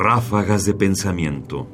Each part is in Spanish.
Ráfagas de pensamiento.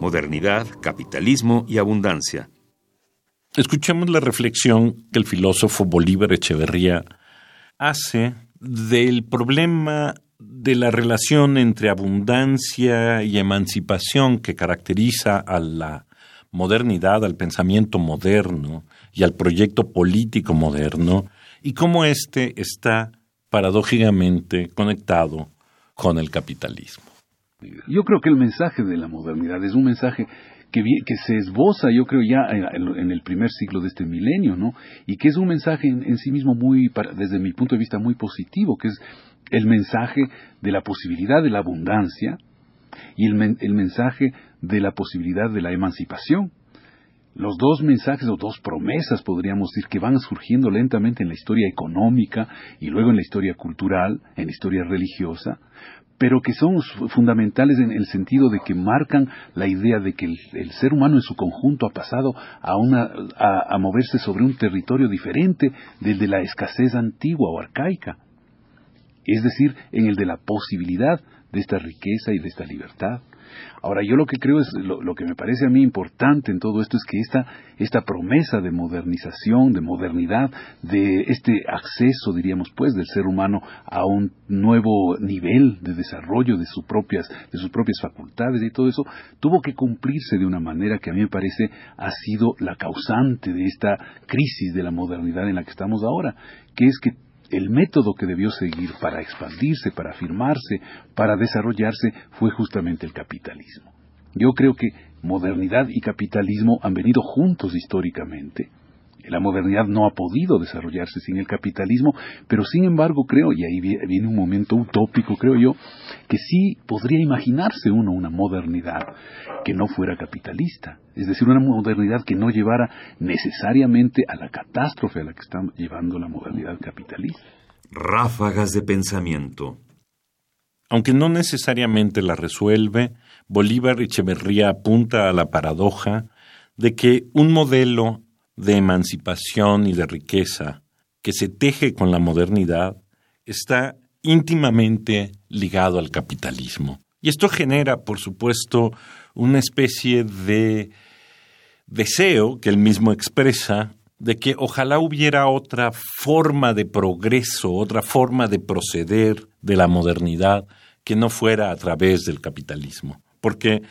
Modernidad, capitalismo y abundancia. Escuchemos la reflexión que el filósofo Bolívar Echeverría hace del problema de la relación entre abundancia y emancipación que caracteriza a la modernidad, al pensamiento moderno y al proyecto político moderno, y cómo éste está paradójicamente conectado con el capitalismo. Yo creo que el mensaje de la modernidad es un mensaje que, que se esboza, yo creo, ya en, el primer siglo de este milenio, ¿no? Y que es un mensaje en, sí mismo muy, desde mi punto de vista, muy positivo, que es el mensaje de la posibilidad de la abundancia y el, mensaje de la posibilidad de la emancipación. Los dos mensajes o dos promesas, podríamos decir, que van surgiendo lentamente en la historia económica y luego en la historia cultural, en la historia religiosa, pero que son fundamentales en el sentido de que marcan la idea de que el, ser humano en su conjunto ha pasado a, una, a, moverse sobre un territorio diferente del de la escasez antigua o arcaica, es decir, en el de la posibilidad de esta riqueza y de esta libertad. Ahora, yo lo que creo es, lo, que me parece a mí importante en todo esto es que esta, esta promesa de modernización, de modernidad, de este acceso, diríamos pues, del ser humano a un nuevo nivel de desarrollo de, sus propias, de sus propias facultades y todo eso, tuvo que cumplirse de una manera que a mí me parece ha sido la causante de esta crisis de la modernidad en la que estamos ahora, que es que el método que debió seguir para expandirse, para afirmarse, para desarrollarse, fue justamente el capitalismo. Yo creo que modernidad y capitalismo han venido juntos históricamente, la modernidad no ha podido desarrollarse sin el capitalismo, pero sin embargo creo, y ahí viene un momento utópico, creo yo, que sí podría imaginarse uno una modernidad que no fuera capitalista, es decir, una modernidad que no llevara necesariamente a la catástrofe a la que está llevando la modernidad capitalista. Ráfagas de pensamiento. Aunque no necesariamente la resuelve, Bolívar Echeverría apunta a la paradoja de que un modelo de emancipación y de riqueza que se teje con la modernidad está íntimamente ligado al capitalismo. Y esto genera, por supuesto, una especie de deseo que él mismo expresa de que ojalá hubiera otra forma de progreso, otra forma de proceder de la modernidad que no fuera a través del capitalismo. Porque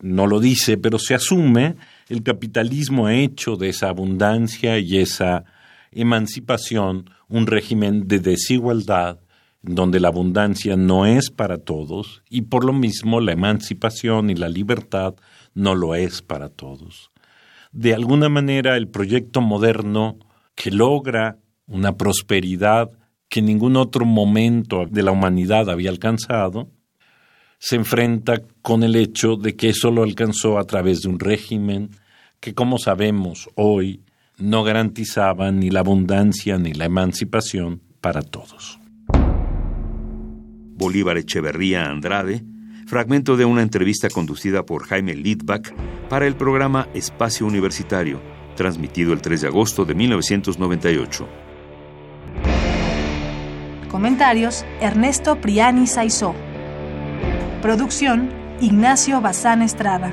no lo dice, pero se asume el capitalismo ha hecho de esa abundancia y esa emancipación un régimen de desigualdad donde la abundancia no es para todos y por lo mismo la emancipación y la libertad no lo es para todos. De alguna manera el proyecto moderno que logra una prosperidad que ningún otro momento de la humanidad había alcanzado, se enfrenta con el hecho de que eso lo alcanzó a través de un régimen que como sabemos hoy no garantizaban ni la abundancia ni la emancipación para todos. Bolívar Echeverría Andrade, fragmento de una entrevista conducida por Jaime Lidbach para el programa Espacio Universitario, transmitido el 3 de agosto de 1998. Comentarios: Ernesto Priani Saizó. Producción: Ignacio Bazán Estrada.